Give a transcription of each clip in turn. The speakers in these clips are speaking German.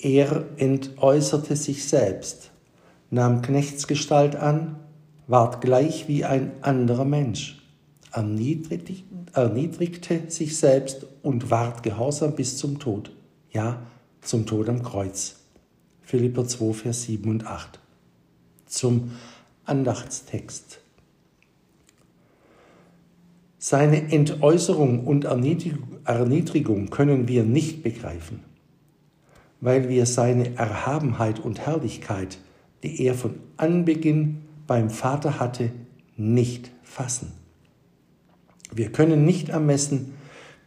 Er entäußerte sich selbst, nahm Knechtsgestalt an, ward gleich wie ein anderer Mensch, erniedrigte sich selbst und ward gehorsam bis zum Tod, ja, zum Tod am Kreuz. Philipper 2, Vers 7 und 8. Zum Andachtstext. Seine Entäußerung und Erniedrigung können wir nicht begreifen, weil wir seine Erhabenheit und Herrlichkeit, die er von Anbeginn beim Vater hatte, nicht fassen. Wir können nicht ermessen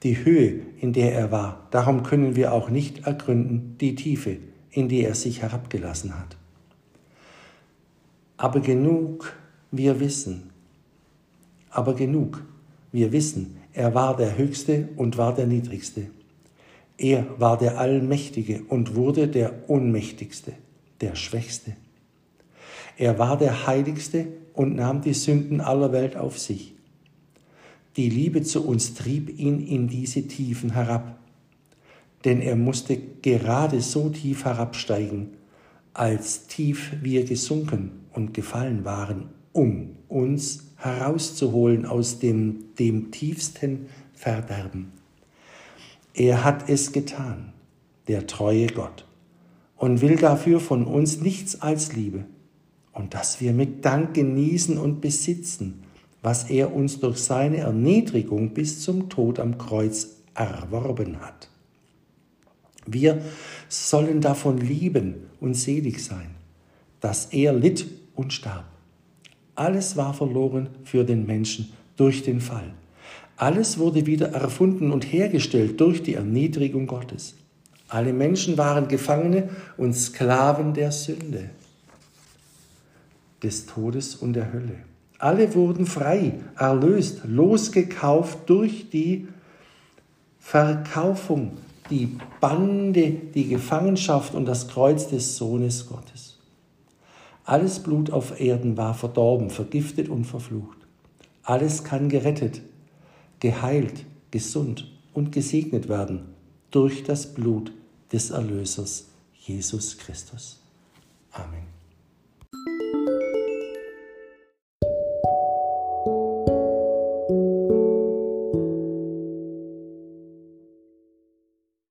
die Höhe, in der er war. Darum können wir auch nicht ergründen die Tiefe, in die er sich herabgelassen hat. Aber genug, wir wissen. Aber genug, wir wissen, er war der Höchste und war der Niedrigste. Er war der Allmächtige und wurde der Ohnmächtigste, der Schwächste. Er war der Heiligste und nahm die Sünden aller Welt auf sich. Die Liebe zu uns trieb ihn in diese Tiefen herab, denn er musste gerade so tief herabsteigen, als tief wir gesunken und gefallen waren, um uns herauszuholen aus dem, dem tiefsten Verderben. Er hat es getan, der treue Gott, und will dafür von uns nichts als Liebe, und dass wir mit Dank genießen und besitzen, was er uns durch seine Erniedrigung bis zum Tod am Kreuz erworben hat. Wir sollen davon lieben und selig sein, dass er litt und starb. Alles war verloren für den Menschen durch den Fall. Alles wurde wieder erfunden und hergestellt durch die Erniedrigung Gottes. Alle Menschen waren Gefangene und Sklaven der Sünde, des Todes und der Hölle. Alle wurden frei, erlöst, losgekauft durch die Verkaufung, die Bande, die Gefangenschaft und das Kreuz des Sohnes Gottes. Alles Blut auf Erden war verdorben, vergiftet und verflucht. Alles kann gerettet, geheilt, gesund und gesegnet werden durch das Blut des Erlösers Jesus Christus. Amen.